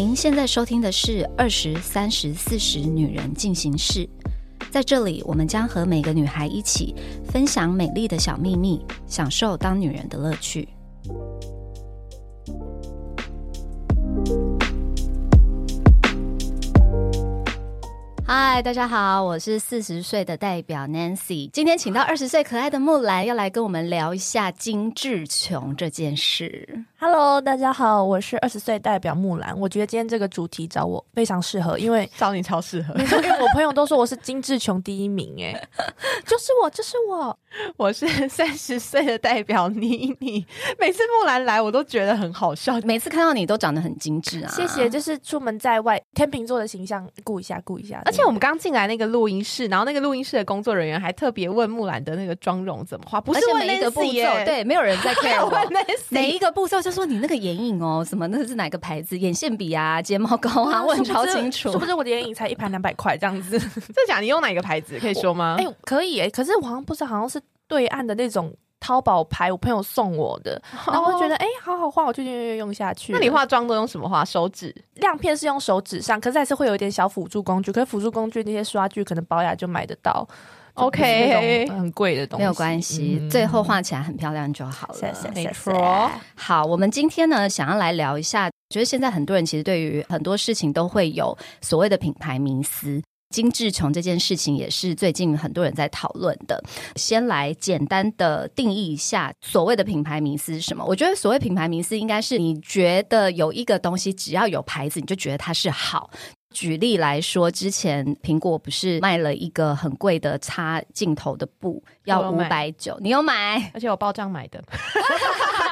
您现在收听的是二十三十四十女人进行式，在这里，我们将和每个女孩一起分享美丽的小秘密，享受当女人的乐趣。嗨，大家好，我是四十岁的代表 Nancy。今天请到二十岁可爱的木兰，要来跟我们聊一下精致穷这件事。Hello，大家好，我是二十岁代表木兰。我觉得今天这个主题找我非常适合，因为 找你超适合，因为我朋友都说我是精致穷第一名，哎，就是我，就是我，我是 三十岁的代表妮妮。每次木兰来，我都觉得很好笑，每次看到你都长得很精致啊。谢谢，就是出门在外，天秤座的形象顾一下，顾一下。而且我们刚进来那个录音室，然后那个录音室的工作人员还特别问木兰的那个妆容怎么画，不是每一个步骤，对，没有人在 care 我每一个步骤就。说你那个眼影哦，什么那是哪个牌子？眼线笔啊，睫毛膏啊，问超清楚。是不是我的眼影才一盘两百块这样子？这假？你用哪个牌子？可以说吗？哎，可以哎。可是我好像不知道，好像是对岸的那种淘宝牌，我朋友送我的。然后我觉得哎，好好画，我就用用下去。那你化妆都用什么画？手指亮片是用手指上，可是还是会有一点小辅助工具。可是辅助工具那些刷具，可能保养就买得到。OK，很贵的东西没有关系，最后画起来很漂亮就好了。没错。好，我们今天呢，想要来聊一下，觉得现在很多人其实对于很多事情都会有所谓的品牌迷思，精致穷这件事情也是最近很多人在讨论的。先来简单的定义一下所谓的品牌迷思是什么？我觉得所谓品牌迷思，应该是你觉得有一个东西只要有牌子，你就觉得它是好。举例来说，之前苹果不是卖了一个很贵的插镜头的布，要五百九，你有买？而且我包账买的。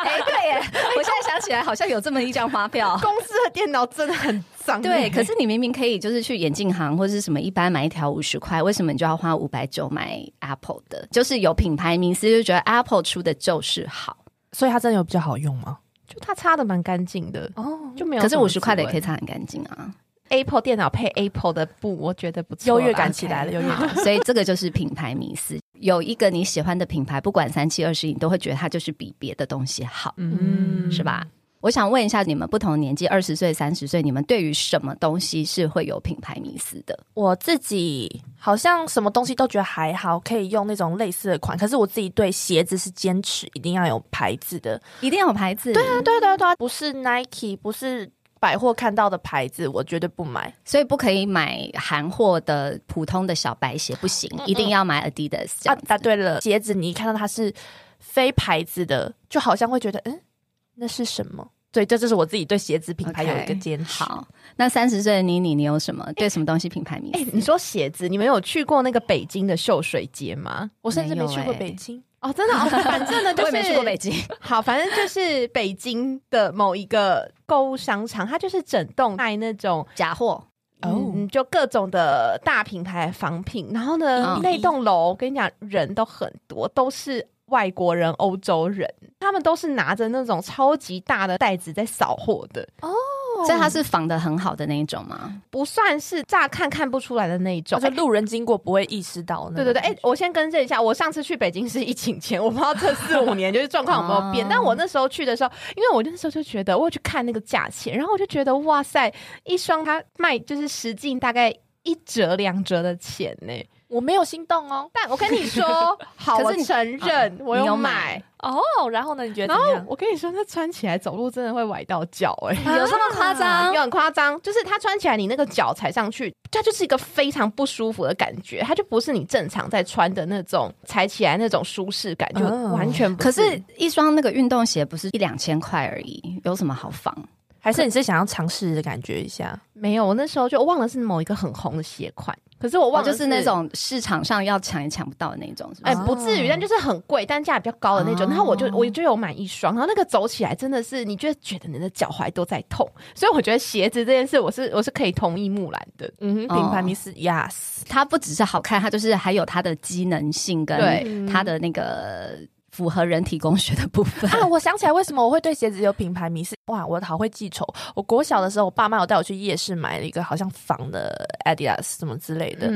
哎，对耶！我现在想起来，好像有这么一张发票。公司的电脑真的很脏。对，可是你明明可以就是去眼镜行或者是什么一般买一条五十块，为什么你就要花五百九买 Apple 的？就是有品牌名思，就觉得 Apple 出的就是好，所以它真的有比较好用吗？就它擦的蛮干净的哦，就没有。可是五十块的也可以擦很干净啊。Apple 电脑配 Apple 的布，我觉得不错，优越感起来了，优越感。所以这个就是品牌迷思。有一个你喜欢的品牌，不管三七二十一，你都会觉得它就是比别的东西好，嗯，是吧？我想问一下，你们不同年纪，二十岁、三十岁，你们对于什么东西是会有品牌迷思的？我自己好像什么东西都觉得还好，可以用那种类似的款。可是我自己对鞋子是坚持一定要有牌子的，一定要有牌子。对啊，对对对，不是 Nike，不是。百货看到的牌子，我绝对不买，所以不可以买韩货的普通的小白鞋，不行，一定要买 Adidas。啊，答对了，鞋子你一看到它是非牌子的，就好像会觉得，嗯，那是什么？对，这就是我自己对鞋子品牌有一个坚持。好，那三十岁的妮妮，你有什么对什么东西品牌迷？哎，你说鞋子，你们有去过那个北京的秀水街吗？我甚至没去过北京。哦，真的，反正呢，就 我也没去过北京。好，反正就是北京的某一个购物商场，它就是整栋卖那种假货，哦，就各种的大品牌仿品。然后呢，那栋楼，我跟你讲，人都很多，都是外国人、欧洲人，他们都是拿着那种超级大的袋子在扫货的。哦。所以它是仿的很好的那一种吗？不算是，乍看看不出来的那一种，就路人经过不会意识到。对对对，哎，我先更正一下，我上次去北京是疫情前，我不知道这四五年就是状况有没有变。但我那时候去的时候，因为我那时候就觉得，我去看那个价钱，然后我就觉得，哇塞，一双它卖就是实际大概一折两折的钱呢。我没有心动哦，但我跟你说，好，我承认我有买哦。然后呢，你觉得？然后我跟你说，它穿起来走路真的会崴到脚，哎，有这么夸张？有很夸张，就是它穿起来，你那个脚踩上去，它就是一个非常不舒服的感觉，它就不是你正常在穿的那种踩起来那种舒适感，就完全。可是，一双那个运动鞋不是一两千块而已，有什么好仿？还是你是想要尝试的感觉一下？没有，我那时候就忘了是某一个很红的鞋款。可是我忘了，就是那种市场上要抢也抢不到的那种，哎，不至于，但就是很贵，单价比较高的那种。然后我就我就有买一双，然后那个走起来真的是，你就觉得你的脚踝都在痛。所以我觉得鞋子这件事，我是我是可以同意木兰的。嗯，品牌迷思，yes，它不只是好看，它就是还有它的机能性跟它的那个。符合人体工学的部分啊！我想起来，为什么我会对鞋子有品牌迷思？哇，我好会记仇！我国小的时候，我爸妈有带我去夜市买了一个好像仿的 Adidas 什么之类的。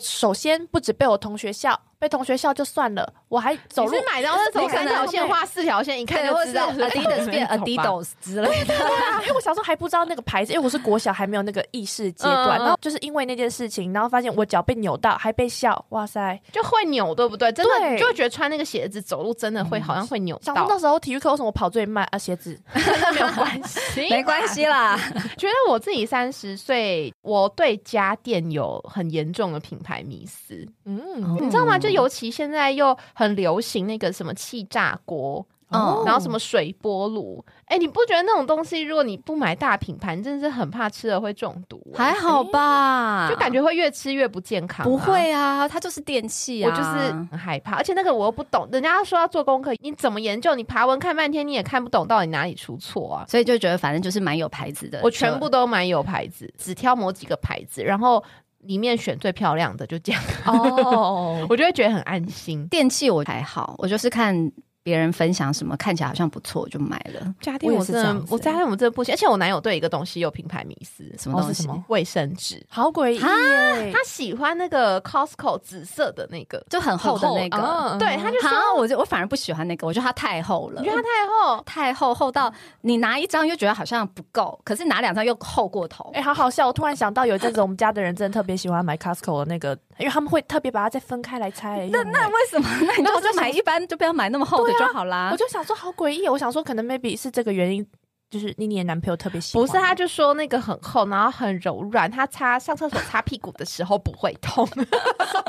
首先，不止被我同学笑，被同学笑就算了，我还走路买到那种三条线画四条线，一看就知道 Adidas 变 Adidas 之类的。啊，因为我小时候还不知道那个牌子，因为我是国小还没有那个意识阶段，然后就是因为那件事情，然后发现我脚被扭到，还被笑，哇塞！就会扭，对不对？真的你就会觉得穿那个鞋子走路真的会好像会扭到那时候体育课为什么我跑最慢啊？鞋子那 没有关系，没关系啦，觉得我自己三十岁，我对家电有很严重的品牌迷思，嗯，你知道吗？就尤其现在又很流行那个什么气炸锅。哦然后什么水波炉，哎，你不觉得那种东西，如果你不买大品牌，你真的是很怕吃了会中毒、哎还好吧？就感觉会越吃越不健康、不，会啊，它就是电器啊，我就是很害怕，而且那个我又不懂，人家说要做功课，你怎么研究？你爬文看半天，你也看不懂到底哪里出错啊？所以就觉得反正就是蛮有牌子的。我全部都蛮有牌子，只挑某几个牌子，然后里面选最漂亮的，就这样，哦，我就会觉得很安心。电器我还好，我就是看别人分享什么看起来好像不错，我就买了。家电我这样，我家电我真的不行，而且我男友对一个东西有品牌迷思，什么东西？什么卫生纸，好诡异耶！他喜欢那个 Costco 紫色的那个，就很厚的那个。嗯对，他就说，好，我就我反而不喜欢那个，我觉得它太厚了你觉。得它太厚，太厚，厚到你拿一张又觉得好像不够，可是拿两张又厚过头。哎、好好笑！我突然想到，有一阵子我们家的人真的特别喜欢买 Costco 的那个，因为他们会特别把它再分开来拆。那那为什么？那你就买一般，就不要买那么厚的就好啦。我就想说好诡异哦，我想说可能 maybe 是这个原因，就是妮妮的男朋友特别喜欢。不是，他就说那个很厚，然后很柔软，他擦上厕所擦屁股的时候不会痛。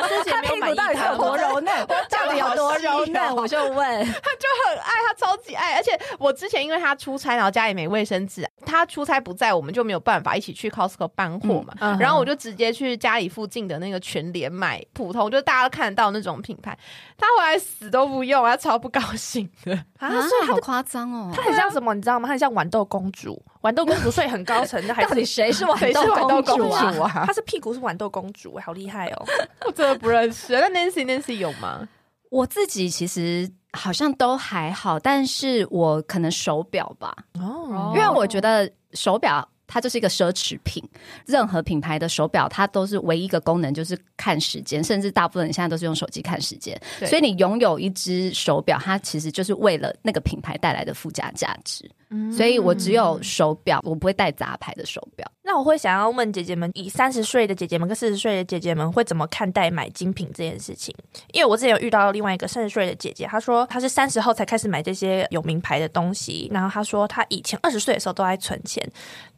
之前没有买一台多柔嫩？到底有多柔嫩？我就问。他就很爱他，超级爱。而且我之前因为他出差，然后家里没卫生纸，他出差不在，我们就没有办法一起去 Costco 搬货嘛。嗯嗯然后我就直接去家里附近的那个全联买普通，就大家都看得到那种品牌。他回来死都不用，他超不高兴的。啊，啊所以，他好夸张哦！他很像什么，你知道吗？他很像豌豆公主，豌豆公主睡很高层，那还到底是谁是豌谁是豌豆公主？啊？她 是屁股是豌豆公主，好厉害哦！我真的不认识。那 Nancy Nancy 有吗？我自己其实好像都还好，但是我可能手表吧，哦因为我觉得手表。它就是一个奢侈品，任何品牌的手表，它都是唯一一个功能就是看时间，甚至大部分人现在都是用手机看时间。所以你拥有一只手表，它其实就是为了那个品牌带来的附加价值。所以我只有手表，我不会带杂牌的手表。那我会想要问姐姐们，以三十岁的姐姐们跟四十岁的姐姐们会怎么看待买精品这件事情？因为我之前有遇到另外一个三十岁的姐姐，她说她是三十后才开始买这些有名牌的东西，然后她说她以前二十岁的时候都在存钱，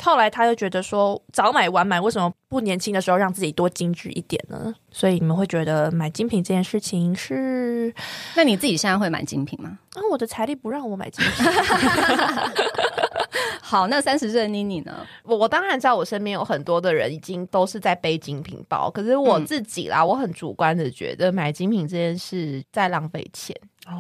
后来她又觉得说早买晚买，为什么不年轻的时候让自己多精致一点呢？所以你们会觉得买精品这件事情是，那你自己现在会买精品吗？啊，我的财力不让我买精品，好，那三十岁的妮妮呢？我我当然知道，我身边有很多的人已经都是在背精品包，可是我嗯自己啦，我很主观的觉得买精品这件事在浪费钱。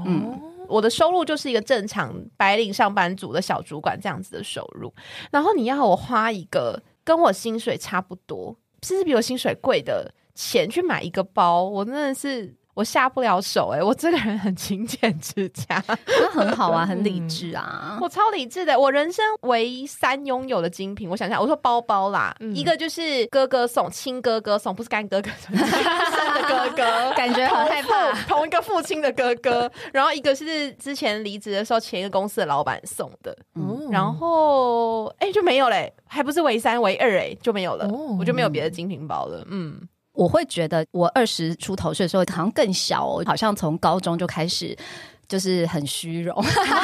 嗯我的收入就是一个正常白领上班族的小主管这样子的收入，然后你要我花一个跟我薪水差不多，甚至比我薪水贵的钱去买一个包，我真的是。我下不了手哎、我这个人很勤俭持家，那很好啊，很理智啊。我超理智的。我人生唯三拥有的精品，我想想，我说包包啦，嗯一个就是哥哥送，亲哥哥送，不是干哥哥送，亲生的哥哥，感觉很害怕同一个父亲的哥哥。然后一个是之前离职的时候前一个公司的老板送的，嗯然后哎、就没有嘞，还不是唯三唯二哎就没有了，哦我就没有别的精品包了。嗯，我会觉得我二十出头岁的时候好像更小哦，好像从高中就开始。就是很虚荣，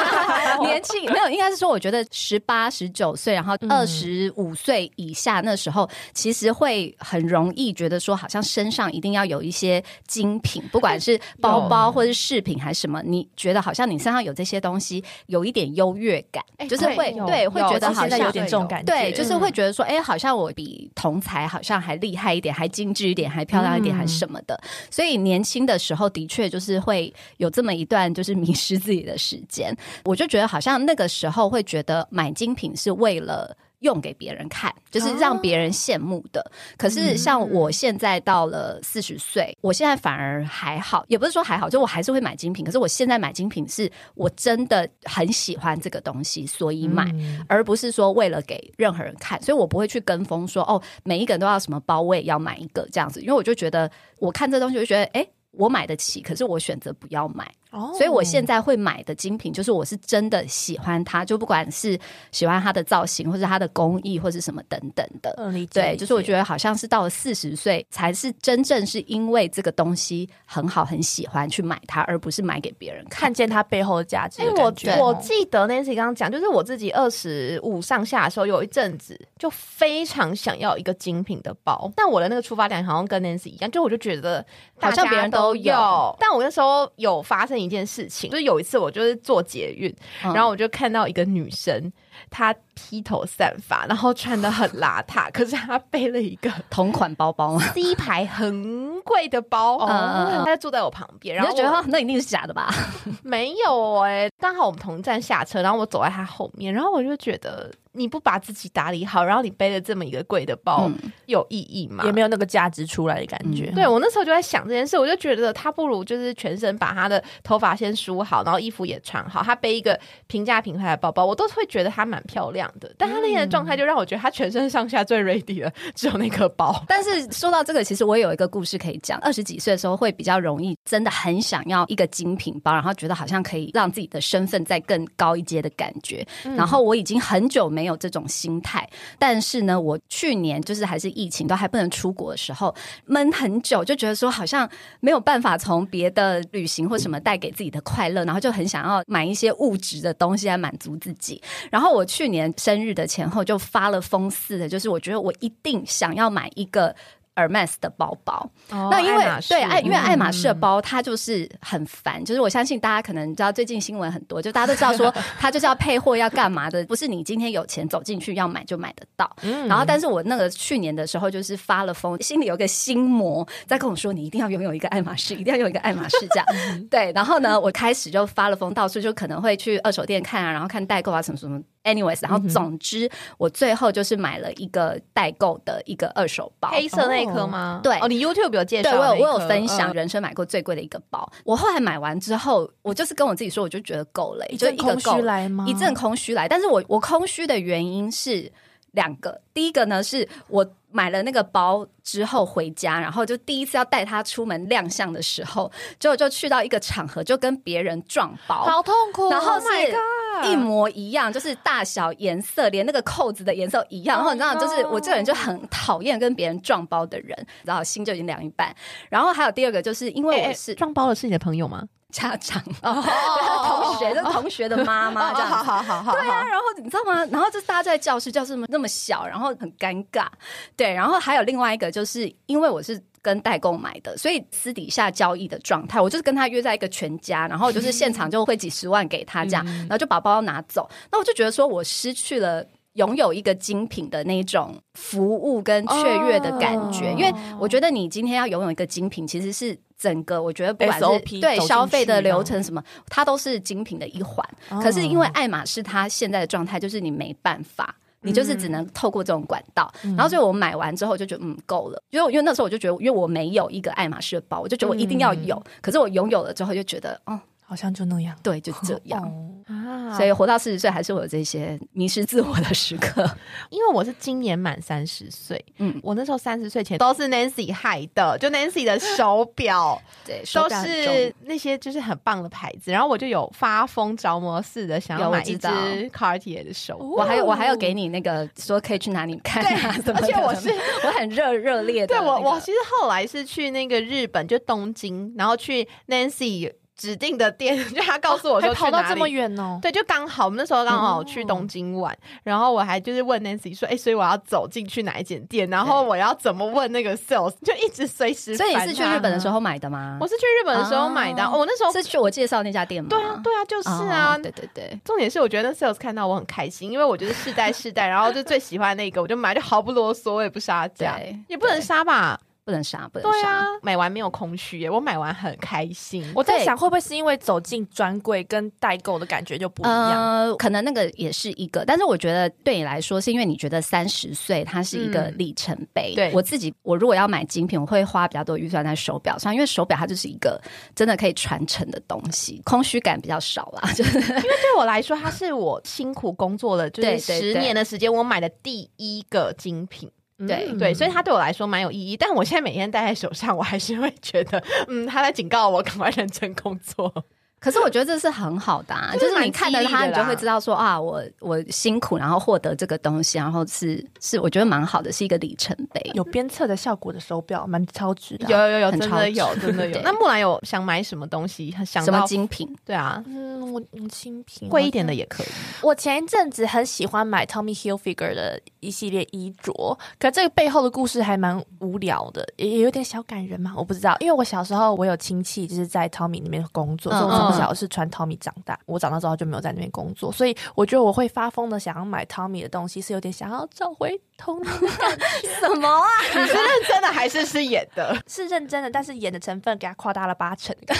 年轻没有，应该是说，我觉得十八、十九岁，然后二十五岁以下那时候，其实会很容易觉得说，好像身上一定要有一些精品，不管是包包或是饰品还是什么，你觉得好像你身上有这些东西，有一点优越感，哎就是会对，会觉得好像有点这种感觉，对，就是会觉得说，哎、好像我比同才好像还厉害一点，还精致一点，还漂亮一点，还什么的。所以年轻的时候，的确就是会有这么一段就是迷失自己的时间。我就觉得好像那个时候会觉得买精品是为了。用给别人看，就是让别人羡慕的。可是像我现在到了四十岁，我现在反而还好，也不是说还好，就我还是会买精品。可是我现在买精品是我真的很喜欢这个东西，所以买。而不是说为了给任何人看，所以我不会去跟风说哦，每一个人都要什么包，我也要买一个这样子，因为我就觉得我看这东西，我就觉得哎。诶我买得起，可是我选择不要买。哦所以我现在会买的精品，就是我是真的喜欢它，就不管是喜欢它的造型，或是它的工艺，或是什么等等的。嗯理解对，就是我得觉得好像是到了四十岁，才是真正是因为这个东西很好、很喜欢去买它，而不是买给别人看。看见它背后的价值哎、我的感觉。我记得 Nancy 刚刚讲，就是我自己二十五上下的时候，有一阵子就非常想要一个精品的包，但我的那个出发点好像跟 Nancy 一样，就我就觉得好像别人都有。有，但我那时候有发生一件事情，就是有一次我就是做捷运，嗯。然后我就看到一个女生，她披头散发，然后穿的很邋遢，可是他背了一个同款包包吗？C 牌很贵的包，嗯嗯嗯她就坐在我旁边，然后我就觉得哦那一定是假的吧？没有哎、刚好我们同站下车，然后我走在他后面，然后我就觉得你不把自己打理好，然后你背了这么一个贵的包，嗯有意义吗？也没有那个价值出来的感觉。对我那时候就在想这件事，我就觉得他不如就是全身把他的头发先梳好，然后衣服也穿好，他背一个平价品牌的包包，我都会觉得他蛮漂亮的。但他那天的状态就让我觉得他全身上下最 ready 的只有那个包。但是说到这个，其实我也有一个故事可以讲。二十几岁的时候会比较容易，真的很想要一个精品包，然后觉得好像可以让自己的身份再更高一阶的感觉。然后我已经很久没有这种心态，但是呢，我去年就是还是疫情都还不能出国的时候，闷很久，就觉得说好像没有办法从别的旅行或什么带给自己的快乐，然后就很想要买一些物质的东西来满足自己。然后我去年生日的前后就发了疯似的，就是我觉得我一定想要买一个。Hermes 的包包，那因为对爱，因为爱马仕的包它就是很烦，就是我相信大家可能知道最近新闻很多，就大家都知道说它就是要配货要干嘛的，不是你今天有钱走进去要买就买得到。然后，但是我那个去年的时候就是发了疯，心里有个心魔在跟我说，你一定要拥有一个爱马仕，一定要有一个爱马仕这样。对，然后呢，我开始就发了疯，到处就可能会去二手店看啊，然后看代购啊什么什么。anyways，然后总之我最后就是买了一个代购的一个二手包，黑色那一颗吗？对哦，你 YouTube 有介绍对我有我有分享嗯人生买过最贵的一个包。我后来买完之后，我就是跟我自己说，我就觉得够了，就一阵空一个够了虚来吗？一阵空虚来。但是我我空虚的原因是两个，第一个呢是我买了那个包之后回家，然后就第一次要带他出门亮相的时候，结果就去到一个场合，就跟别人撞包，好痛苦，然后 Oh 是一模一样，就是大小、颜色，连那个扣子的颜色一样。然后你知道，就是我这个人就很讨厌跟别人撞包的人，然后心就已经凉一半。然后还有第二个，就是因为我是撞包的是你的朋友吗？家长，同学，就是同学的妈妈这样子。好好好，对啊，然后你知道吗？然后就是大家在教室，教室那么小，然后很尴尬。对，然后还有另外一个，就是因为我是。跟代购买的，所以私底下交易的状态，我就是跟他约在一个全家，然后就是现场就会几十万给他这样，然后就把包包拿走。那我就觉得说我失去了。拥有一个精品的那种服务跟雀跃的感觉，哦因为我觉得你今天要拥有一个精品，其实是整个我觉得不管是对消费的流程什么，它都是精品的一环。哦可是因为爱马仕它现在的状态就是你没办法。你就是只能透过这种管道，然后所以我买完之后就觉得嗯够了，因为因为那时候我就觉得，因为我没有一个爱马仕的包，我就觉得我一定要有。可是我拥有了之后就觉得，哦，好像就那样。对，就这 样。哦啊所以活到四十岁还是会有这些迷失自我的时刻。因为我是今年满三十岁，嗯嗯，我那时候三十岁前都是 Nancy 害的，就 Nancy 的手表 对，都是那些就是很棒的牌子，然后我就有发疯着魔似的想要买一只 Cartier 的手表。我还有我还有给你那个说可以去哪里看啊而且我是 我很热热烈的对那个、我，我其实后来是去那个日本，就东京，然后去 Nancy 指定的店，就他告诉我说还去哪里跑到这么远哦。对，就刚好我们那时候刚好去东京玩，然后我还就是问 Nancy 说，哎、所以我要走进去哪一间店，然后我要怎么问那个 sales，就一直随时。所以你是去日本的时？候买的吗？我是去日本的时候买的，哦我那时候是去我介绍那家店吗？对啊，对啊，就是啊。哦对对对。重点是我觉得那 sales 看到我很开心，因为我觉得世代世代，然后就最喜欢那个，我就买，就毫不啰嗦，我也不杀价，也不能杀吧？不能杀，不能杀。对啊，买完没有空虚耶，我买完很开心。我在想，会不会是因为走进专柜跟代购的感觉就不一样？呃，可能那个也是一个，但是我觉得对你来说，是因为你觉得三十岁它是一个嗯里程碑。对我自己，我如果要买精品，我会花比较多预算在手表上，因为手表它就是一个真的可以传承的东西，空虚感比较少啦。就是对我来说，它是我辛苦工作了就是十年的时间，我买的第一个精品。对对，所以它对我来说蛮有意义。但我现在每天戴在手上，我还是会觉得，嗯，他在警告我赶快认真工作。可是我觉得这是很好的、啊，就就是是你看的啦你就会知道说啊，我我辛苦，然后获得这个东西，然后是是我觉得蛮好的，是一个里程碑。有鞭策的效果的手表，蛮超值的啊、有有有有，很超值真的有，真的有。那木兰有想买什么东西？想什么精品？对啊，嗯，我嗯新品贵一点的。也可以。我前一阵子很喜欢买 Tommy Hilfiger 的一系列衣着，可这个背后的故事还蛮无聊的，也也有点小感人嘛。我不知道，因为我小时候我有亲戚就是在 Tommy 里面工作，嗯所以我从小是穿 Tommy 长大。我长大之后就没有在那边工作，所以我觉得我会发疯的想要买 Tommy 的东西，是有点想要找回童年的感觉。什么啊？你是认真的还是是演的？是认真的，但是演的成分给他夸大了八成。哎，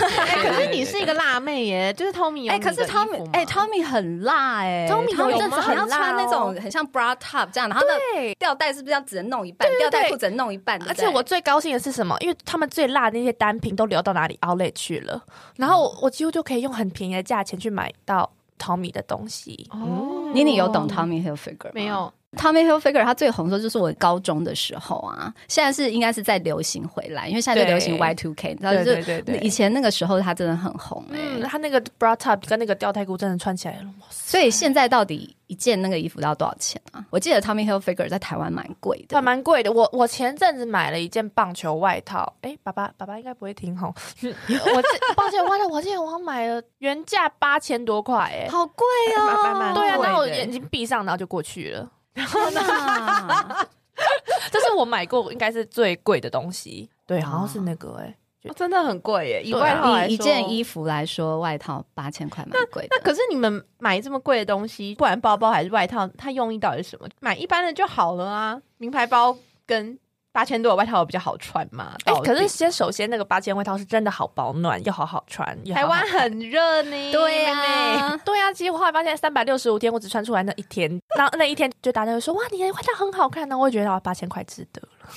可是你是一个辣妹耶，就是 Tommy 有哎、可是 Tommy，哎、t o m m y 很辣哎、Tommy 有一阵子有很要很辣穿那种哦很像 bra top 这样，然后那对，吊带是不是要只能弄一半？吊带裤只能弄一半，而且我最高兴的是什么？因为他们最辣的那些单品都流到哪里 Outlet 去了，然后我几乎就可以用很便宜的价钱去买到 Tommy 的东西。哦妮妮有懂 Tommy Hilfiger 吗没有？Tommy Hilfiger 它最红的时候就是我高中的时候啊，现在是应该是在流行回来，因为现在就流行 Y two K，你知道，对就是对对对以前那个时候它真的很红哎、嗯，他那个 bra top 跟那个吊带裤真的穿起来了，所以现在到底一件那个衣服要多少钱啊？我记得 Tommy Hilfiger 在台湾蛮贵的还，蛮贵的。我我前阵子买了一件棒球外套，哎，爸爸爸爸应该不会听吼。我这棒球外套，我记得我好像买了原价八千多块，哎，好贵哦！对啊，然后我眼睛闭上，然后就过去了。天哪 这是我买过应该是最贵的东西，对，好像是那个哎、哦真的很贵耶，以外套一件衣服来说，外套八千块蛮贵的。那可是你们买这么贵的东西，不管包包还是外套，它用意到底是什么？买一般的就好了啊，名牌包跟八千多的外套比较好穿嘛。哎、可是先首先那个八千外套是真的好保暖，又好好穿。好好台湾很热呢，对呀、对啊，结果后来发现三百六十五天我只穿出来那一天，那那一天就大家会说哇，你的外套很好看呢，我会觉得哦八千块值得了。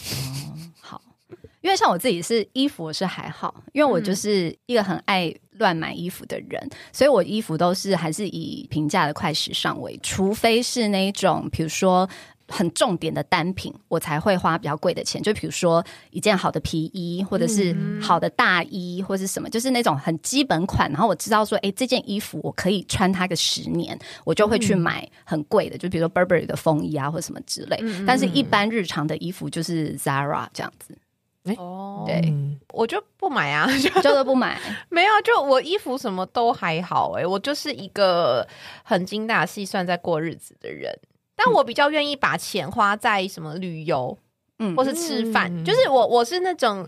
好，因为像我自己是衣服我是还好，因为我就是一个很爱乱买衣服的人，所以我衣服都是还是以平价的快时尚为，除非是那一种比如说。很重点的单品，我才会花比较贵的钱。就比如说一件好的皮衣，或者是好的大衣，或者是什么，就是那种很基本款。然后我知道说，哎，这件衣服我可以穿它个十年，我就会去买很贵的，就比如说 Burberry 的风衣啊，或什么之类。但是，一般日常的衣服就是 Zara 这样子，哦，对嗯我就不买啊，就就都不买。没有，就我衣服什么都还好哎、我就是一个很精打细算在过日子的人。但我比较愿意把钱花在什么旅游嗯。或是吃饭，嗯。就是我我是那种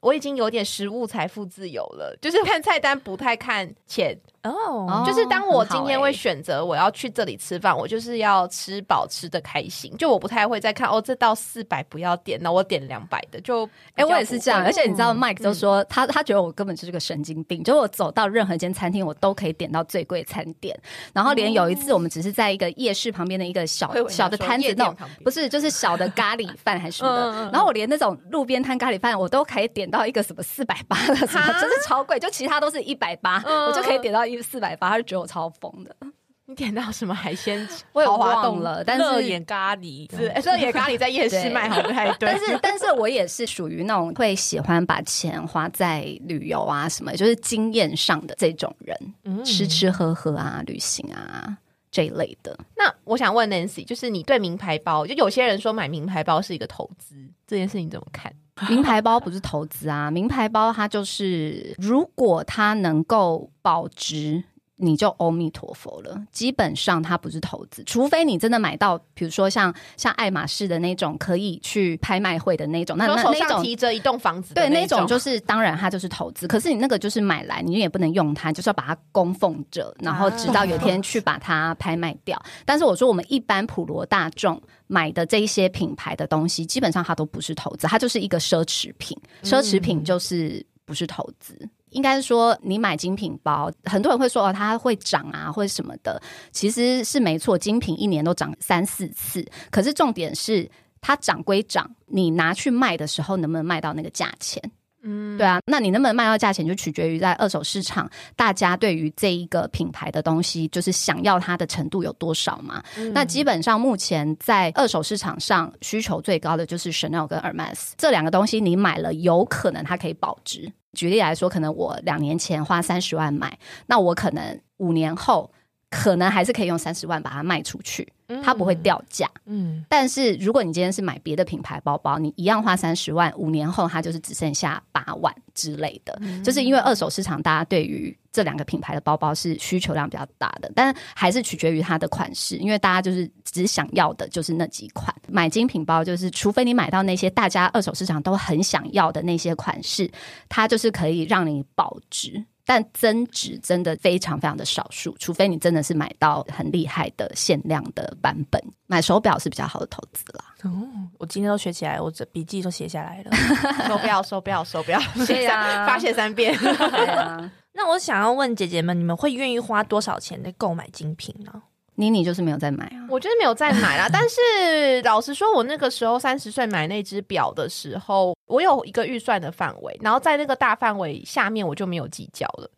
我已经有点食物财富自由了，就是看菜单不太看钱，哦，就是当我今天会选择我要去这里吃饭，我就是要吃饱吃的开心，就我不太会再看哦，这道四百不要点，那我点两百的就，哎、我也是这样，而且你知道嗯，Mike 都说、他他觉得我根本就是个神经病，就我走到任何一间餐厅，我都可以点到最贵餐点，然后连有一次我们只是在一个夜市旁边的一个小小的摊子那种不是就是小的咖喱饭还是什么的，然后我连那种路边摊咖喱饭我都可以点到一个什么四百八的什么，哈就是超贵，就其他都是一百八，嗯。我就可以点到一四百八，他就觉得我超疯的，你点到什么海鲜我也豪华冻忘了，但是热眼咖喱是，哎这也咖喱在夜市卖好不太对，但是，但是我也是属于那种会喜欢把钱花在旅游啊什么，就是经验上的这种人，嗯吃吃喝喝啊、旅行啊这一类的。那我想问 Nancy，就是你对名牌包，就有些人说买名牌包是一个投资，这件事你怎么看？名牌包不是投资啊，名牌包它就是，如果它能够保值。你就阿弥陀佛了，基本上它不是投资，除非你真的买到，比如说像像爱马仕的那种可以去拍卖会的那种，那那那种提着一栋房子对，那那种就是当然它就是投资，可是你那个就是买来，你也不能用它，就是要把它供奉着，然后直到有一天去把它拍卖掉。但是我说我们一般普罗大众买的这一些品牌的东西，基本上它都不是投资，它就是一个奢侈品。奢侈品就是不是投资。应该是说，你买精品包，很多人会说哦，它会涨啊，或者什么的，其实是没错，精品一年都涨三四次。可是重点是，它涨归涨，你拿去卖的时候能不能卖到那个价钱？嗯对啊，那你能不能卖到价钱，就取决于在二手市场大家对于这一个品牌的东西，就是想要它的程度有多少嘛。嗯那基本上目前在二手市场上需求最高的就是 Chanel 跟 Hermes 这两个东西，你买了有可能它可以保值。举例来说，可能我两年前花三十万买，那我可能五年后可能还是可以用三十万把它卖出去，它不会掉价。嗯，但是如果你今天是买别的品牌包包，你一样花三十万，五年后它就是只剩下八万之类的。就是因为二手市场大家对于这两个品牌的包包是需求量比较大的，但还是取决于它的款式，因为大家就是只想要的就是那几款。买精品包就是，除非你买到那些大家二手市场都很想要的那些款式，它就是可以让你保值。但增值真的非常非常的少数，除非你真的是买到很厉害的限量的版本。买手表是比较好的投资啦。哦我今天都学起来，我这笔记都写下来了。手表手表 手表，谢啊发泄三遍。对啊，那我想要问姐姐们，你们会愿意花多少钱在购买精品呢？妮妮就是没有再买啊。我就是没有再买啦，但是老实说，我那个时候三十岁买那只表的时候，我有一个预算的范围，然后在那个大范围下面，我就没有计较了。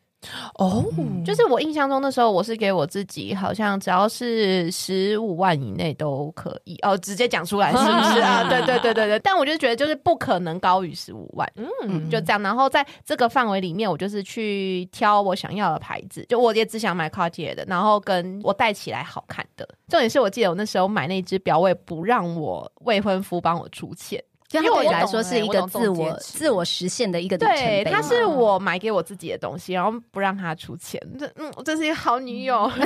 哦，就是我印象中那时候，我是给我自己好像只要是十五万以内都可以哦，直接讲出来是不是 啊？对对对对对，但我就觉得就是不可能高于十五万。嗯，就这样，然后在这个范围里面，我就是去挑我想要的牌子，就我也只想买 Cartier 的，然后跟我戴起来好看的。重点是我记得我那时候买那只表，我也不让我未婚夫帮我出钱，对你来说是一个自我自我实现的一个里程对。它是我买给我自己的东西，然后不让他出钱。这嗯，这是一个好女友。对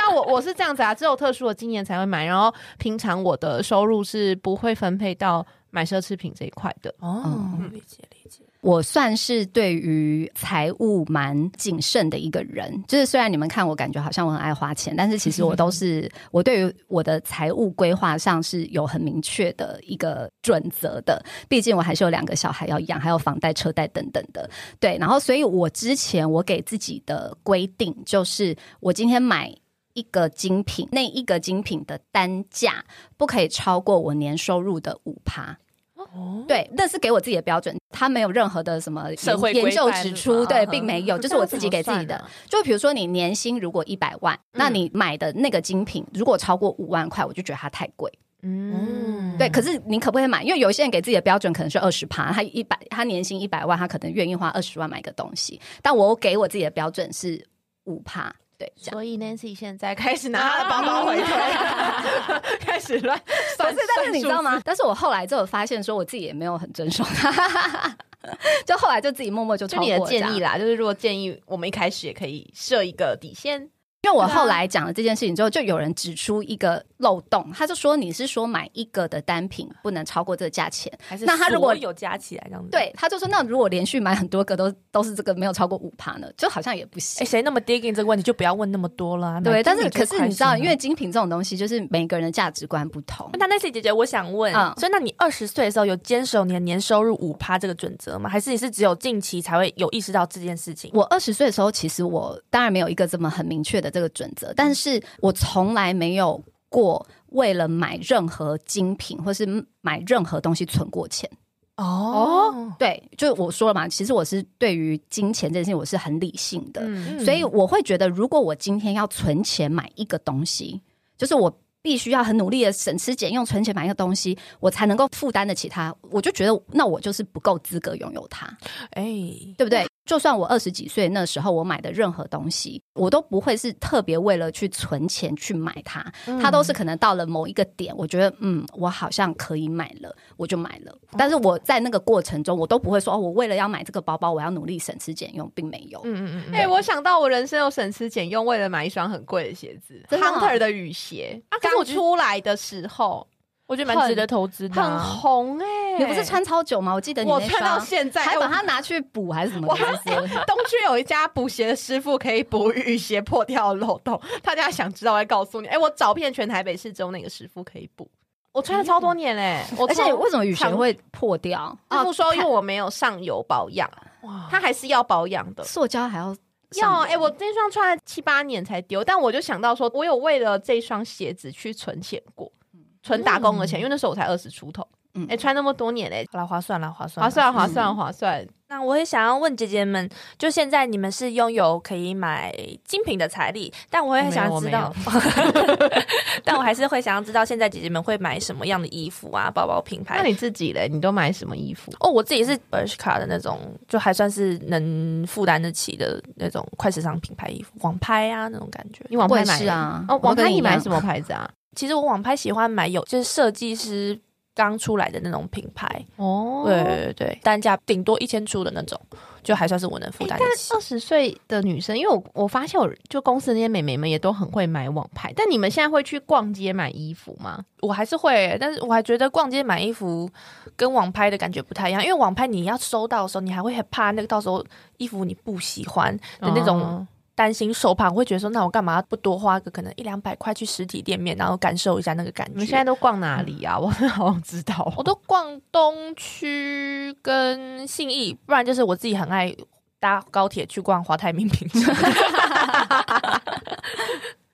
啊，我我是这样子啊，只有特殊的经验才会买，然后平常我的收入是不会分配到买奢侈品这一块的。哦。我算是对于财务蛮谨慎的一个人，就是虽然你们看我感觉好像我很爱花钱，但是其实我都是我对于我的财务规划上是有很明确的一个准则的。毕竟我还是有两个小孩要养，还有房贷、车贷等等的。对，然后所以我之前我给自己的规定就是，我今天买。一个精品，那一个精品的单价不可以超过我年收入的五趴。哦，对，那是给我自己的标准，它没有任何的什么社会研研究指出，对，并没有，就是我自己给自己的。就比如说你年薪如果一百万，那你买的那个精品如果超过五万块，我就觉得它太贵。嗯，对，可是你可不可以买？因为有些人给自己的标准可能是二十趴，他一百他年薪一百万，他可能愿意花二十万买个东西，但我给我自己的标准是五趴。对，所以 Nancy 现在开始拿她的包包回推，开始乱算。不是，但是你知道吗？？但是我后来就有发现，说我自己也没有很遵守它，就后来就自己默默就就你的超过这样建议啦，就是如果建议我们一开始也可以设一个底线，因为我后来讲了这件事情之后，就有人指出一个漏洞，他就说你是说买一个的单品不能超过这个价钱，还是那他如果有加起来这样子？对，他就说那如果连续买很多个都都是这个没有超过五趴呢，就好像也不哎，行。谁那么 digging 这个问题就不要问那么多了啊。对，但是可是你知道，因为精品这种东西，就是每个人的价值观不同。那 Nancy 姐姐，我想问，嗯所以那你二十岁的时候有坚守你的年收入五趴这个准则吗？还是你是只有近期才会有意识到这件事情？我二十岁的时候，其实我当然没有一个这么很明确的这个准则，但是我从来没有过为了买任何精品或是买任何东西存过钱。哦，对，就我说了嘛，其实我是对于金钱这件事情我是很理性的，嗯，所以我会觉得，如果我今天要存钱买一个东西，就是我必须要很努力的省吃俭用存钱买一个东西，我才能够负担得起它。我就觉得，那我就是不够资格拥有它，哎，对不对？就算我二十几岁那时候我买的任何东西，我都不会是特别为了去存钱去买它，它都是可能到了某一个点，我觉得嗯，我好像可以买了，我就买了。但是我在那个过程中，我都不会说哦，我为了要买这个包包，我要努力省吃俭用，并没有。嗯嗯嗯哎、我想到我人生有省吃俭用，为了买一双很贵的鞋子真的哦，Hunter 的雨鞋，刚啊可是我出来的时候我觉得蛮值得投资的很啊。红哎、你不是穿超久吗？我记得你穿到双现在，还把哎它拿去补还是什么 东区有一家补鞋的师傅可以补雨鞋破掉的漏洞，大家想知道我会告诉你。哎、我找遍全台北市，只有那个师傅可以补。我穿了超多年嘞、我而且从为什么雨鞋长会破掉？师傅说，因为我没有上油保养，哇它还是要保养的。塑胶还要要哎、我这双穿了七八年才丢，但我就想到说，我有为了这双鞋子去存钱过，存打工的钱，因为那时候我才二十出头。嗯哎、穿那么多年嘞、好啦，划算啦，划算，划算划嗯算划算。那我也想要问姐姐们，就现在你们是拥有可以买精品的财力，但我也想要知道，但我还是会想要知道，现在姐姐们会买什么样的衣服啊，包包品牌。那你自己嘞？你都买什么衣服？哦，我自己是 Bershka 的那种，就还算是能负担得起的那种快时尚品牌衣服，网拍啊那种感觉。你网拍买是啊哦，网拍你买什么牌子啊？其实我网拍喜欢买有就是设计师刚出来的那种品牌，哦对对对对，单价顶多一千出的那种，就还算是我能负担得起。二十岁的女生，因为我我发现我就公司那些美眉们也都很会买网拍，但你们现在会去逛街买衣服吗？我还是会，但是我还觉得逛街买衣服跟网拍的感觉不太一样，因为网拍你要收到的时候，你还会很怕那个到时候衣服你不喜欢的那种哦担心受怕，我会觉得说，那我干嘛不多花个可能一两百块去实体店面，然后感受一下那个感觉你们现在？都逛哪里啊？我好想知道哦。我都逛东区跟信义，不然就是我自己很爱搭高铁去逛华泰名品城。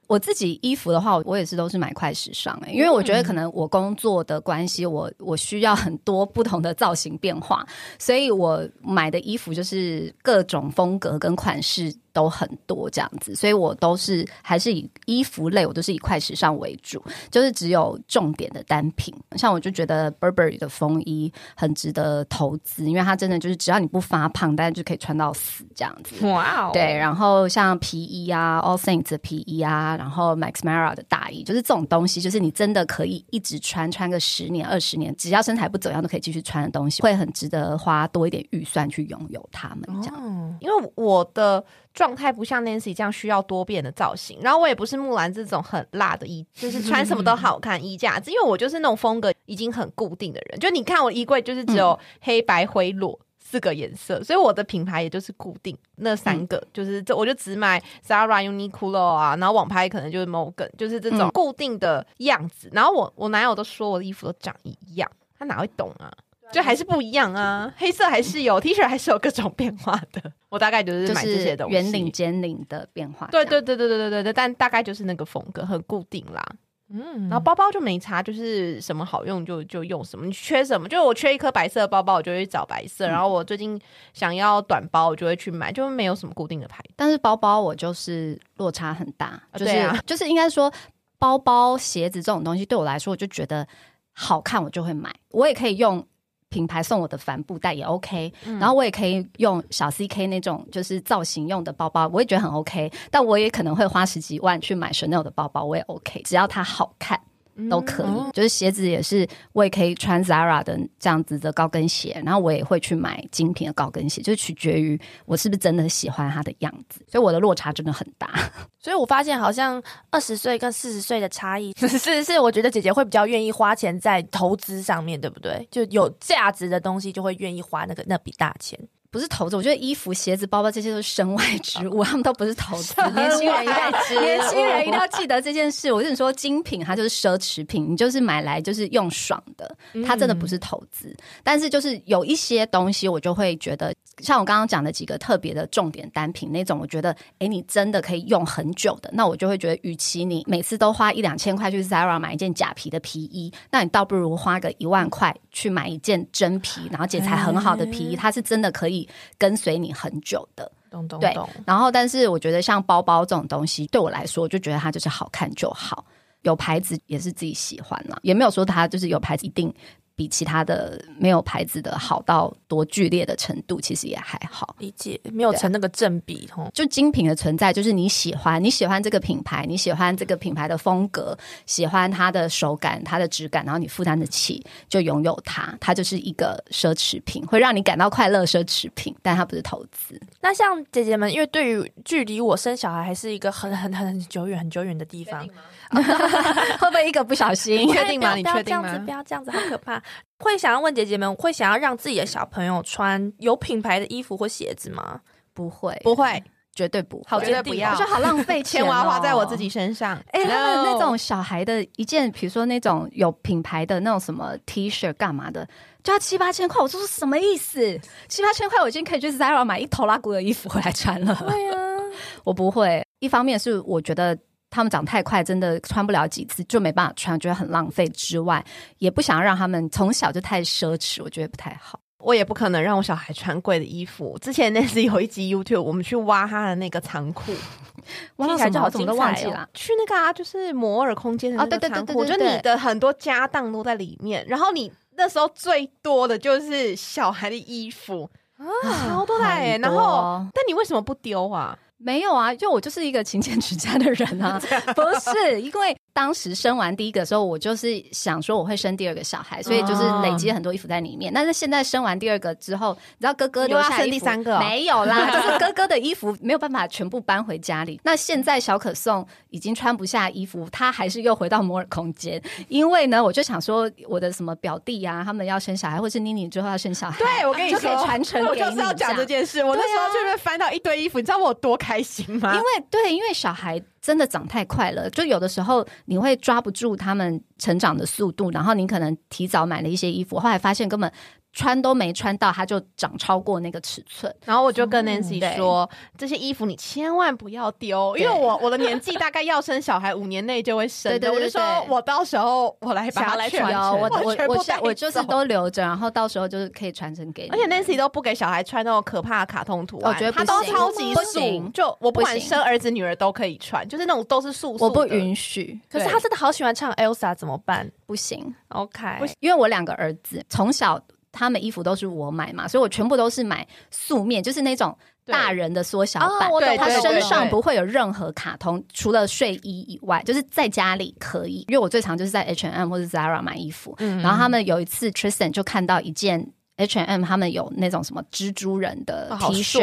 我自己衣服的话，我也是都是买快时尚哎、因为我觉得可能我工作的关系，我我需要很多不同的造型变化，所以我买的衣服就是各种风格跟款式都很多这样子，所以我都是还是以衣服类，我都是以快时尚为主，就是只有重点的单品。像我就觉得 Burberry 的风衣很值得投资，因为它真的就是只要你不发胖，大家就可以穿到死这样子。哇哦对，然后像皮衣啊，All Saints 的皮衣啊，然后 Max Mara 的大衣，就是这种东西，就是你真的可以一直穿，穿个十年、二十年，只要身材不走样都可以继续穿的东西，会很值得花多一点预算去拥有它们。这样，哦，因为我的状态不像 Nancy 这样需要多变的造型，然后我也不是木兰这种很辣的衣，就是穿什么都好看衣架子，因为我就是那种风格已经很固定的人，就你看我衣柜就是只有黑白灰裸。四个颜色，所以我的品牌也就是固定那三个，就是这我就只买 Zara、Uniqlo 啊，然后网拍可能就是 Morgan，就是这种嗯固定的样子。然后我我男友都说我的衣服都长一样，他哪会懂啊？就还是不一样啊，黑色还是有，T 恤还是有各种变化的。我大概就是就是买这些东西，圆领、尖领的变化。对对对对对对对对，但大概就是那个风格很固定啦。嗯然后包包就没差，就是什么好用就就用什么，你缺什么，就我缺一颗白色的包包，我就会去找白色。然后我最近想要短包，我就会去买，就没有什么固定的牌子。但是包包我就是落差很大，就是、就是应该说包包、鞋子这种东西对我来说，我就觉得好看我就会买，我也可以用。品牌送我的帆布袋也 OK，、然后我也可以用小 CK 那种就是造型用的包包，我也觉得很 OK。但我也可能会花十几万去买 Chanel 的包包，我也 OK，只要它好看。都可以，哦就是鞋子也是，我也可以穿 Zara 的这样子的高跟鞋，然后我也会去买精品的高跟鞋，就是取决于我是不是真的喜欢它的样子，所以我的落差真的很大。所以我发现好像二十岁跟四十岁的差异是 是，我觉得姐姐会比较愿意花钱在投资上面，对不对？就有价值的东西就会愿意花那个那笔大钱。不是投资，我觉得衣服、鞋子、包包这些都是身外之物，他们都不是投资。年轻人一定要，年轻人一定要记得这件事。我跟你说，精品它就是奢侈品，你就是买来就是用爽的，它真的不是投资。但是就是有一些东西，我就会觉得，像我刚刚讲的几个特别的重点单品那种，我觉得，哎，你真的可以用很久的，那我就会觉得，与其你每次都花一两千块去 Zara 买一件假皮的皮衣，那你倒不如花个一万块去买一件真皮，然后剪裁很好的皮衣，它是真的可以。跟随你很久的，对懂懂懂。。然后，但是我觉得像包包这种东西，对我来说，我就觉得它就是好看就好，有牌子也是自己喜欢啦，也没有说它就是有牌子一定比其他的没有牌子的好到多剧烈的程度，其实也还好。理解，没有成那个正比哦。就精品的存在，就是你喜欢，你喜欢这个品牌，你喜欢这个品牌的风格，喜欢它的手感、它的质感，然后你负担得起，就拥有它。它就是一个奢侈品，会让你感到快乐，奢侈品，但它不是投资。那像姐姐们，因为对于距离我生小孩还是一个很很很很久远、很久远的地方，会不会一个不小心？确定吗 你确定吗不要这样子，不要这样子，好可怕。会想要问姐姐们，会想要让自己的小朋友穿有品牌的衣服或鞋子吗？不会，不会，绝对不会。好绝对不要我觉得好浪费 钱、哦，钱我要花在我自己。身上。哎、他们那种小孩的一件，比如说那种有品牌的那种什么 T 恤干嘛的，就要七八千块。我说什么意思？七八千块我已经可以去 Zara 买一头拉骨的衣服回来穿了。对啊，我不会，一方面是我觉得他们长太快，真的穿不了几次就没办法穿，觉得很浪费。之外，也不想要让他们从小就太奢侈，我觉得不太好。我也不可能让我小孩穿贵的衣服。之前那是有一集 YouTube，我们去挖他的那个仓库，哇，听起来就好怎么都忘记了。去那个啊，就是摩尔空间的那哦对对个仓库，就你的很多家当都在里面。然后你那时候最多的就是小孩的衣服，啊，好多的欸然后，但你为什么不丢啊？没有啊，就我就是一个勤俭持家的人啊，不是因为当时生完第一个的时候，我就是想说我会生第二个小孩，所以就是累积很多衣服在里面。但是现在生完第二个之后，你知道哥哥留下要生第三个哦没有啦，就是哥哥的衣服 没有办法全部搬回家里。那现在小可颂已经穿不下衣服，他还是又回到摩尔空间，因为呢，我就想说我的什么表弟啊，他们要生小孩，或是妮妮之后要生小孩，对，我跟你说，传承给你我就是要讲这件事。我那时候去那边翻到一堆衣服，你知道我有多开心吗？因为对，因为小孩真的长太快了，就有的时候你会抓不住他们成长的速度，然后你可能提早买了一些衣服，后来发现根本穿都没穿到，它就长超过那个尺寸。然后我就跟嗯 Nancy 对。说，这些衣服你千万不要丢，因为我 我的年纪大概要生小孩五年内就会生的，对对对我就说我到时候我来把它来它全有传承我我我我就是都留着，然后到时候就是可以传承给你。而且 Nancy 都不给小孩穿那种可怕的卡通图案，我觉得不他都行。超级行，就我不管生儿子女儿都可以穿，就是那种都是素素我不允许，可是对。他真的好喜欢唱 Elsa，怎么办？不行，？OK，因为我两个儿子从小他们衣服都是我买嘛，所以我全部都是买素面，就是那种大人的缩小版。哦我懂他身上不会有任何卡通，除了睡衣以外，就是在家里可以。因为我最常就是在 H&M 或者 Zara 买衣服，嗯然后他们有一次 Tristan 就看到一件 H&M 他们有那种什么蜘蛛人的 T 恤。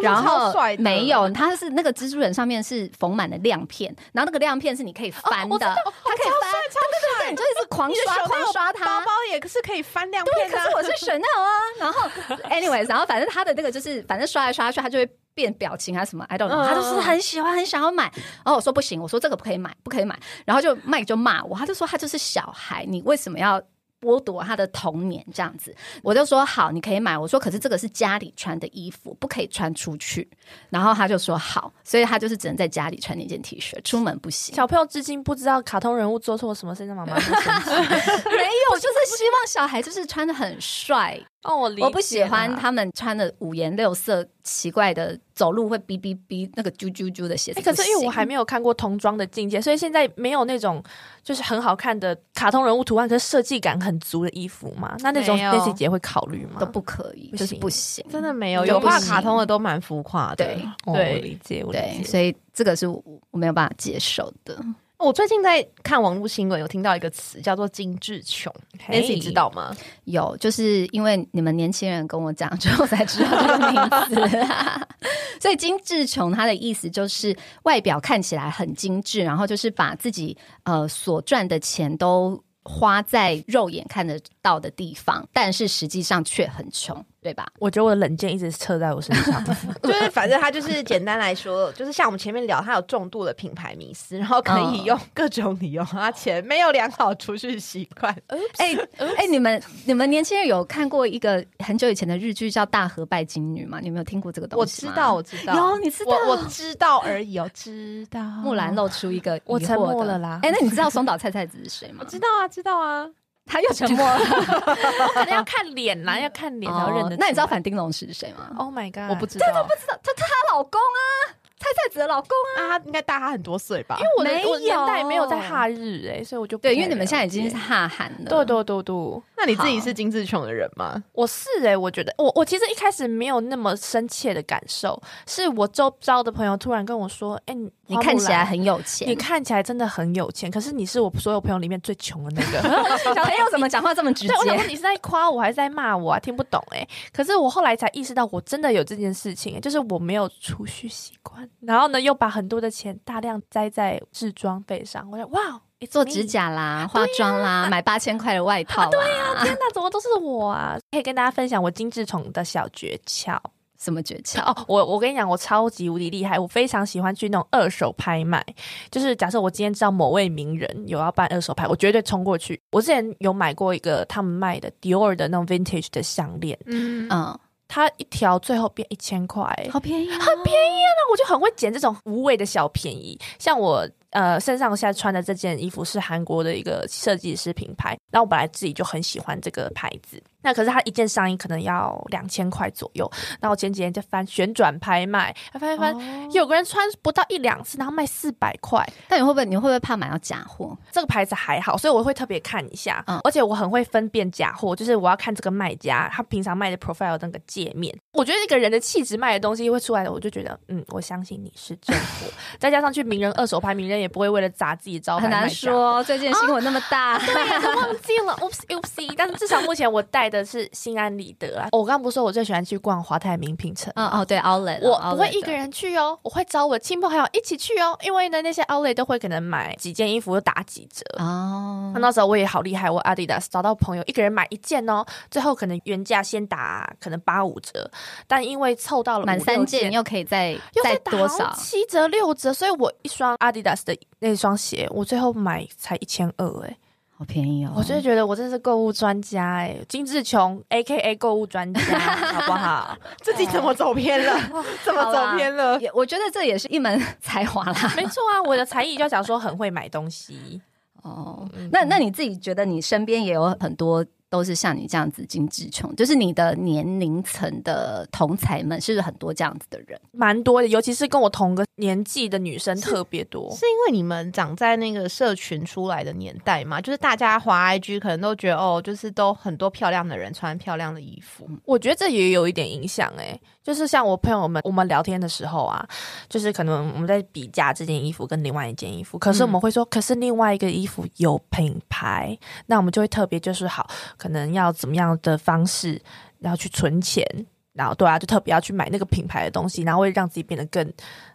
然后没有，它是那个蜘蛛人上面是缝满了亮片，然后那个亮片是你可以翻的，它可以翻，对对对，你就一直狂刷狂刷它，包包也是可以翻亮，片的啊、可是我是 Chanel 啊。然后，anyways，然后反正他的那个就是，反正刷来刷去，他就会变表情啊什么，I don't know，、嗯他就是很喜欢，很想要买。然后我说不行，我说这个不可以买，不可以买。然后就麦就骂我，他就说他就是小孩，你为什么要？剥夺他的童年这样子，我就说好，你可以买。我说可是这个是家里穿的衣服，不可以穿出去。然后他就说好，所以他就是只能在家里穿那件 T 恤，出门不行。小朋友至今不知道卡通人物做错什么事，让妈妈。没有，就是希望小孩就是穿的很帅，哦，我我不喜欢他们穿的五颜六色、奇怪的，走路会哔哔哔那个啾啾啾的鞋子。可是因为我还没有看过童装的境界，所以现在没有那种就是很好看的卡通人物图案，可是设计感很足的衣服嘛。那那种没有 Daisy 姐会考虑吗？都不可以，就是不行，真的没有，有画卡通的都蛮浮夸的。对哦，我对理解，我理对，解。所以这个是我我没有办法接受的。我最近在看网络新闻，有听到一个词叫做“精致穷”，嘿 Nancy 知道吗？有，就是因为你们年轻人跟我讲 之后才知道这个名字，所以精致穷它的意思就是外表看起来很精致，然后就是把自己呃所赚的钱都花在肉眼看得到的地方，但是实际上却很穷，对吧？我觉得我的冷箭一直测在我身上。就是反正他就是简单来说，就是像我们前面聊，他有重度的品牌迷思，然后可以嗯用各种理由花钱，没有良好储蓄习惯。哎哎，你们你们年轻人有看过一个很久以前的日剧叫《大和拜金女》吗？你有没有听过这个东我西我？知道，我知道，有你知道我我知道而已，哦，知道。木兰露出一个疑惑我沉默的了啦哎，那你知道松岛菜菜子是谁吗我？知道啊，知道啊。他又沉默了。我 可能要看脸啦，要看脸才会认得那你知道反町隆史是谁吗？？Oh my god！我不知道，都不知道，他他她老公啊，菜菜子的老公啊。应该大他很多岁吧？我的没我的年代没有在哈日哎、所以我就对，因为你们现在已经是哈韩了。对对对对，那你自己是金志琼的人吗？我是哎、我觉得我我其实一开始没有那么深切的感受，是我周遭的朋友突然跟我说：“哎、你你看起来很，有钱。你看起来真的很有钱，可是你是我所有朋友里面最穷的那个。”小朋友怎么讲话这么直接，我想问？你是在夸我还是在骂我啊？听不懂哎、可是我后来才意识到，我真的有这件事情、欸，就是我没有储蓄习惯，然后呢又把很多的钱大量栽在置装费上。我说哇，做指甲啦、化妆啦、买八千块的外套啦，对呀，天哪，怎么都是我啊！可以跟大家分享我精致宠的小诀窍什么诀窍？哦。我我跟你讲，我超级无敌厉害，我非常喜欢去那种二手拍卖。就是假设我今天知道某位名人有要办二手拍，我绝对冲过去。我之前有买过一个他们卖的 Dior 的那种 vintage 的项链，嗯嗯，它一条最后变一千块、好便宜，很便宜啊！那我就很会捡这种无谓的小便宜。像我呃，身上现在穿的这件衣服是韩国的一个设计师品牌，然后我本来自己就很喜欢这个牌子。那可是它一件上衣可能要两千块左右，那我前几天就翻旋转拍卖，翻翻翻，有个人穿不到一两次，然后卖四百块。但你会不会你会不会怕买到假货？这个牌子还好，所以我会特别看一下，嗯而且我很会分辨假货，就是我要看这个卖家他平常卖的 profile 那个界面，我觉得一个人的气质卖的东西会出来的，我就觉得嗯，我相信你是真货。再加上去名人二手拍，名人也不会为了砸自己招牌很难。说，最近新闻那么大，对忘记了，oops oops。但是至少目前我带的是心安理得啊。我刚刚不是说我最喜欢去逛华泰名品城，嗯哦对，Outlet，我不会一个人去哦，我会找我的亲朋好友一起去哦，因为呢那些 outlet 都会可能买几件衣服就打几折。哦，那时候我也好厉害，我 Adidas 找到朋友一个人买一件哦，最后可能原价先打可能八五折，但因为凑到了满三件又可以再又再打多少？七折六折，所以我一双 Adidas 的那双鞋，我最后买才一千二哎，好便宜哦！我真的觉得我真的是购物专家哎、金志琼 A K A 购物专家，好不好？自己怎么走偏了？怎么走偏了？也我觉得这也是一门 才华啦。没错啊，我的才艺就讲说很会买东西。哦，那那你自己觉得你身边也有很多都是像你这样子精致穷，就是你的年龄层的同才们，是不是很多这样子的人？蛮多的，尤其是跟我同个年纪的女生特别多。是因为你们长在那个社群出来的年代嘛？就是大家滑 IG 可能都觉得哦，就是都很多漂亮的人穿漂亮的衣服。我觉得这也有一点影响哎、就是像我朋友们，我们聊天的时候啊，就是可能我们在比价这件衣服跟另外一件衣服，可是我们会说，可是另外一个衣服有品牌，那我们就会特别就是好，可能要怎么样的方式，然后去存钱。然后对啊，就特别要去买那个品牌的东西，然后会让自己变得更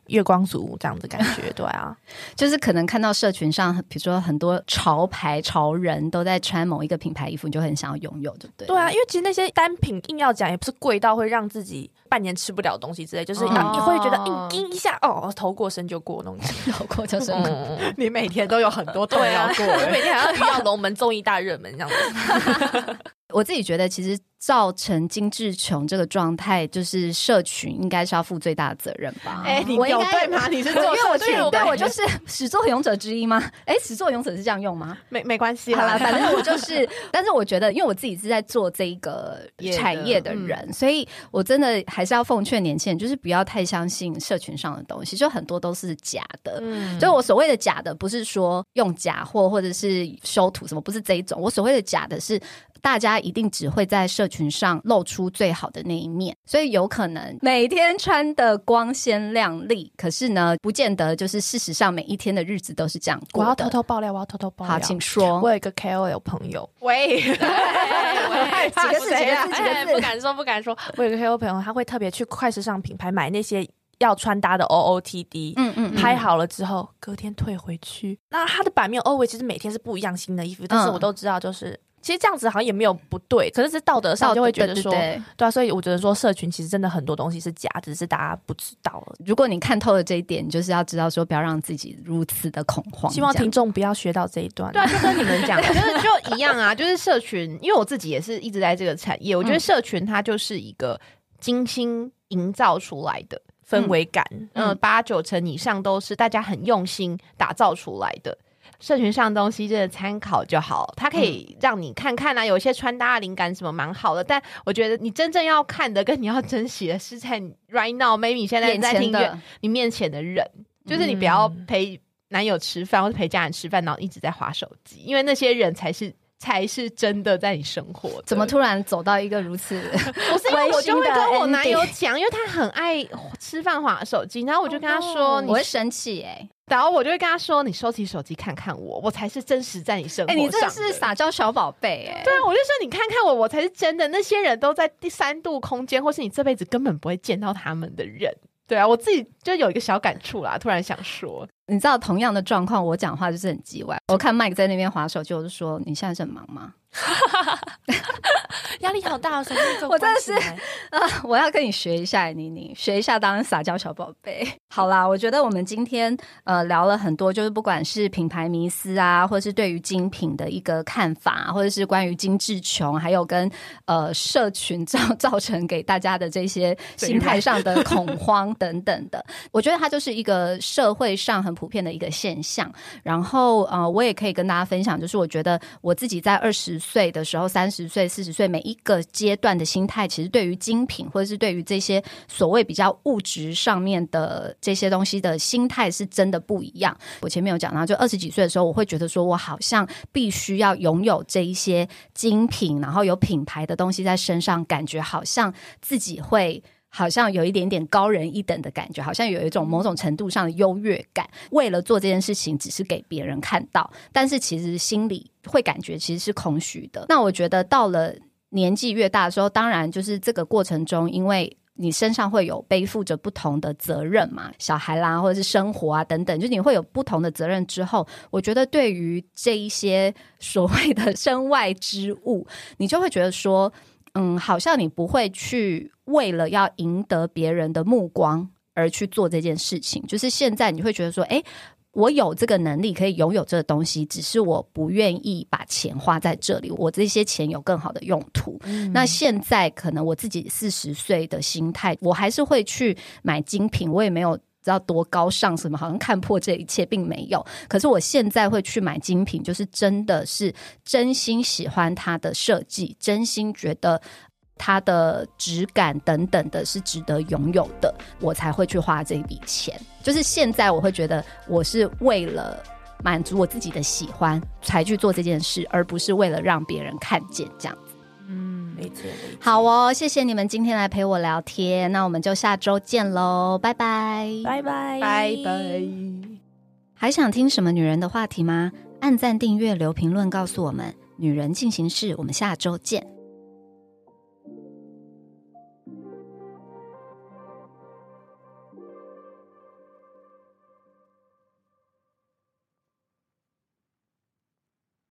月光族这样子感觉，对啊，就是可能看到社群上，比如说很多潮牌潮人都在穿某一个品牌衣服，你就很想要拥有，对不对？对啊，因为其实那些单品硬要讲，也不是贵到会让自己半年吃不了东西之类，就是你会觉得硬盯一下哦，头过身就过那种。有过就是嗯，你每天都有很多对要，过 我每天还要遇到龙门综艺大热门这样子。我自己觉得，其实造成精致穷这个状态，就是社群应该是要负最大的责任吧。哎、你我应该有对吗？你是做因为我社群对我就是 始作俑者之一吗？哎，始作俑者是这样用吗？没没关系好了，啦，反正我就 是，但是我觉得，因为我自己是在做这一个业的产业的人，所以我真的还是要奉劝年轻人，就是不要太相信社群上的东西，就很多都是假的。嗯就我所谓的假的，不是说用假货或者是修图什么，不是这一种。我所谓的假的是，大家一定只会在社群上露出最好的那一面，所以有可能每天穿的光鲜亮丽，可是呢，不见得就是事实上每一天的日子都是这样我要。偷偷爆料，我要偷偷爆料。好，请说。我有一个 KOL 朋友，喂，喂几个字几个字几个字哎不敢说，不敢说。我有个 KOL 朋友，他会特别去快时尚品牌买那些要穿搭的 OOTD，嗯嗯嗯拍好了之后，隔天退回去。那它的版面 always 其实每天是不一样新的衣服，但是嗯我都知道，就是其实这样子好像也没有不对，可是是道德上就会觉得说，对对对对啊，所以我觉得说社群其实真的很多东西是假，只是大家不知道了。如果你看透了这一点，你就是要知道说，不要让自己如此的恐慌。希望听众不要学到这一段。对啊，就跟你们讲的，就是就一样啊，就是社群，因为我自己也是一直在这个产业，我觉得社群它就是一个精心营造出来的，氛围感，嗯，八九成以上都是大家很用心打造出来的。社群上的东西真的参考就好，它可以让你看看啊，有一些穿搭的灵感什么蛮好的。但我觉得你真正要看的跟你要珍惜的是在你 right now，maybe 你现在在听你面前的人，就是你不要陪男友吃饭或者陪家人吃饭，然后一直在划手机，因为那些人才是才是真的在你生活。怎么突然走到一个如此？不是因为我就会跟我男友讲，因为他很爱吃饭划手机，然后我就跟他说，你我会生气哎、然后我就会跟他说：“你收起手机看看我，我才是真实在你生活哎、上你真的是撒娇小宝贝哎、对啊，我就说你看看我，我才是真的。那些人都在第三度空间，或是你这辈子根本不会见到他们的人。对啊，我自己就有一个小感触啦，突然想说，你知道同样的状况，我讲话就是很叽歪。我看 Mike 在那边划手机，我就说：“你现在是很忙吗 压力好大哦，手机给我真的是啊，我要跟你学一下，妮妮，学一下当撒娇小宝贝。好啦，我觉得我们今天呃聊了很多，就是不管是品牌迷思啊，或者是对于精品的一个看法，或者是关于精致穷，还有跟呃社群造造成给大家的这些心态上的恐慌等等的，我觉得它就是一个社会上很普遍的一个现象。然后呃，我也可以跟大家分享，就是我觉得我自己在二十岁的时候、三十岁、四十岁每一个阶段的心态，其实对于精品或者是对于这些所谓比较物质上面的。这些东西的心态是真的不一样。我前面有讲到，就二十几岁的时候，我会觉得说我好像必须要拥有这一些精品，然后有品牌的东西在身上，感觉好像自己会好像有一点点高人一等的感觉，好像有一种某种程度上的优越感。为了做这件事情，只是给别人看到，但是其实心里会感觉其实是空虚的。那我觉得到了年纪越大的时候，当然就是这个过程中，因为。你身上会有背负着不同的责任嘛？小孩啦，或者是生活啊等等，就你会有不同的责任。之后，我觉得对于这一些所谓的身外之物，你就会觉得说，嗯，好像你不会去为了要赢得别人的目光而去做这件事情。就是现在，你会觉得说，哎。我有这个能力可以拥有这个东西，只是我不愿意把钱花在这里。我这些钱有更好的用途。那现在可能我自己四十岁的心态，我还是会去买精品。我也没有知道多高尚什么，好像看破这一切，并没有。可是我现在会去买精品，就是真的是真心喜欢它的设计，真心觉得。它的质感等等的是值得拥有的，我才会去花这一笔钱。就是现在，我会觉得我是为了满足我自己的喜欢才去做这件事，而不是为了让别人看见这样子。嗯，没错。好哦，谢谢你们今天来陪我聊天，那我们就下周见喽，拜拜，拜拜，拜拜。还想听什么女人的话题吗？按赞、订阅、留评论，告诉我们。女人进行式，我们下周见。